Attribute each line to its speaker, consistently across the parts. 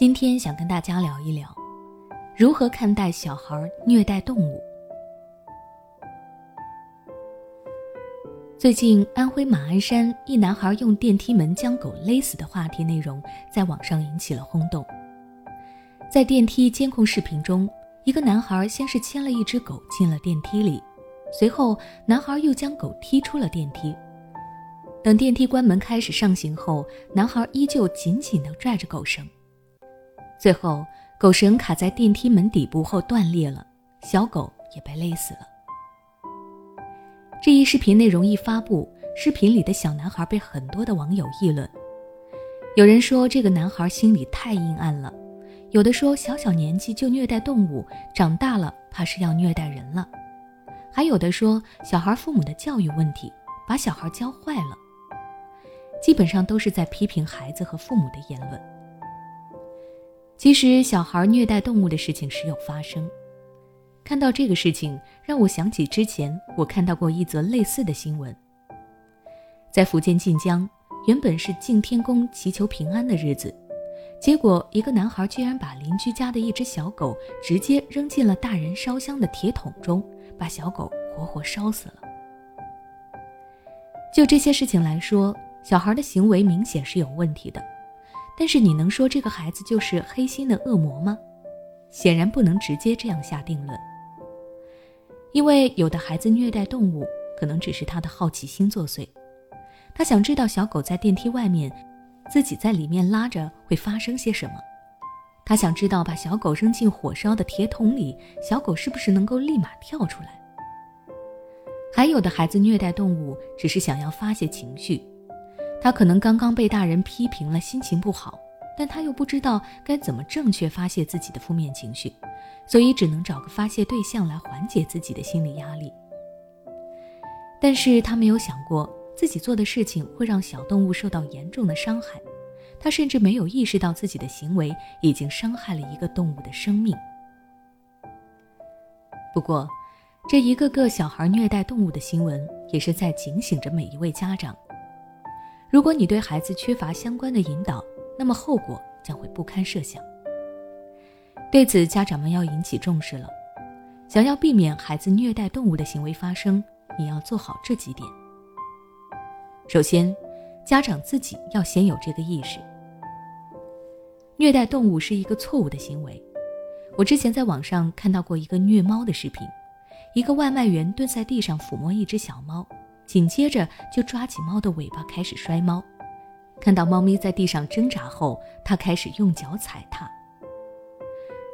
Speaker 1: 今天想跟大家聊一聊，如何看待小孩虐待动物。最近，安徽马鞍山一男孩用电梯门将狗勒死的话题内容在网上引起了轰动。在电梯监控视频中，一个男孩先是牵了一只狗进了电梯里，随后男孩又将狗踢出了电梯。等电梯关门开始上行后，男孩依旧紧紧地拽着狗绳，最后狗绳卡在电梯门底部后断裂了，小狗也被勒死了。这一视频内容一发布，视频里的小男孩被很多的网友议论。有人说这个男孩心里太阴暗了，有的说小小年纪就虐待动物，长大了怕是要虐待人了，还有的说小孩父母的教育问题，把小孩教坏了。基本上都是在批评孩子和父母的言论。其实，小孩虐待动物的事情时有发生。看到这个事情，让我想起之前我看到过一则类似的新闻。在福建晋江，原本是敬天公祈求平安的日子，结果一个男孩居然把邻居家的一只小狗直接扔进了大人烧香的铁桶中，把小狗活活烧死了。就这些事情来说，小孩的行为明显是有问题的，但是你能说这个孩子就是黑心的恶魔吗？显然不能直接这样下定论。因为有的孩子虐待动物，可能只是他的好奇心作祟，他想知道小狗在电梯外面，自己在里面拉着会发生些什么，他想知道把小狗扔进火烧的铁桶里，小狗是不是能够立马跳出来。还有的孩子虐待动物，只是想要发泄情绪，他可能刚刚被大人批评了，心情不好，但他又不知道该怎么正确发泄自己的负面情绪。所以只能找个发泄对象来缓解自己的心理压力，但是他没有想过自己做的事情会让小动物受到严重的伤害，他甚至没有意识到自己的行为已经伤害了一个动物的生命。不过，这一个个小孩虐待动物的新闻也是在警醒着每一位家长：如果你对孩子缺乏相关的引导，那么后果将会不堪设想。对此，家长们要引起重视了。想要避免孩子虐待动物的行为发生，你要做好这几点。首先，家长自己要先有这个意识。虐待动物是一个错误的行为。我之前在网上看到过一个虐猫的视频，一个外卖员蹲在地上抚摸一只小猫，紧接着就抓起猫的尾巴开始摔猫。看到猫咪在地上挣扎后，他开始用脚踩踏。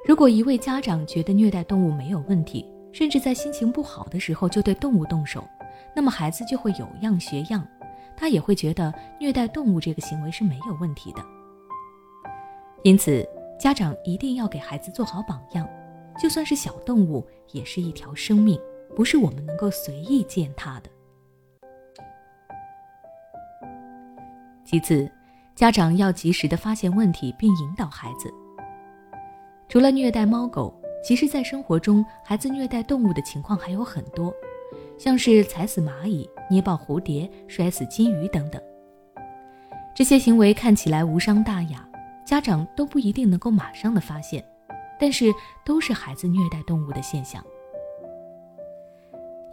Speaker 1: 如果一位家长觉得虐待动物没有问题，甚至在心情不好的时候就对动物动手，那么孩子就会有样学样，他也会觉得虐待动物这个行为是没有问题的。因此，家长一定要给孩子做好榜样，就算是小动物，也是一条生命，不是我们能够随意践踏的。其次，家长要及时的发现问题并引导孩子。除了虐待猫狗，其实，在生活中，孩子虐待动物的情况还有很多，像是踩死蚂蚁、捏爆蝴蝶、摔死金鱼等等。这些行为看起来无伤大雅，家长都不一定能够马上的发现，但是都是孩子虐待动物的现象。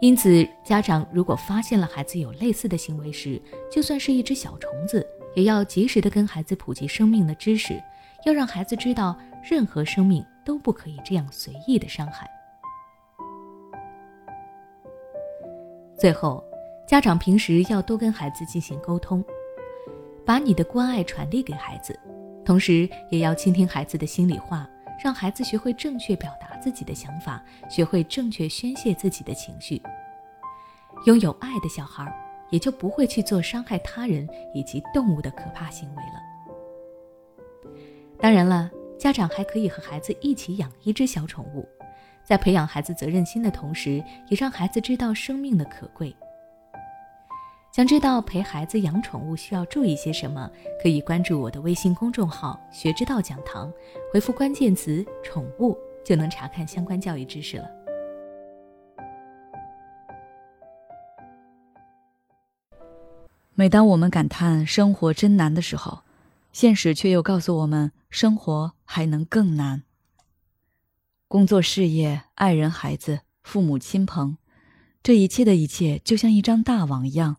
Speaker 1: 因此，家长如果发现了孩子有类似的行为时，就算是一只小虫子，也要及时的跟孩子普及生命的知识。要让孩子知道，任何生命都不可以这样随意的伤害。最后，家长平时要多跟孩子进行沟通，把你的关爱传递给孩子，同时也要倾听孩子的心里话，让孩子学会正确表达自己的想法，学会正确宣泄自己的情绪。拥有爱的小孩，也就不会去做伤害他人以及动物的可怕行为了。当然了，家长还可以和孩子一起养一只小宠物，在培养孩子责任心的同时，也让孩子知道生命的可贵。想知道陪孩子养宠物需要注意些什么？可以关注我的微信公众号“学之道讲堂”，回复关键词“宠物”就能查看相关教育知识了。
Speaker 2: 每当我们感叹生活真难的时候，现实却又告诉我们，生活还能更难。工作、事业、爱人、孩子、父母亲朋，这一切的一切，就像一张大网一样，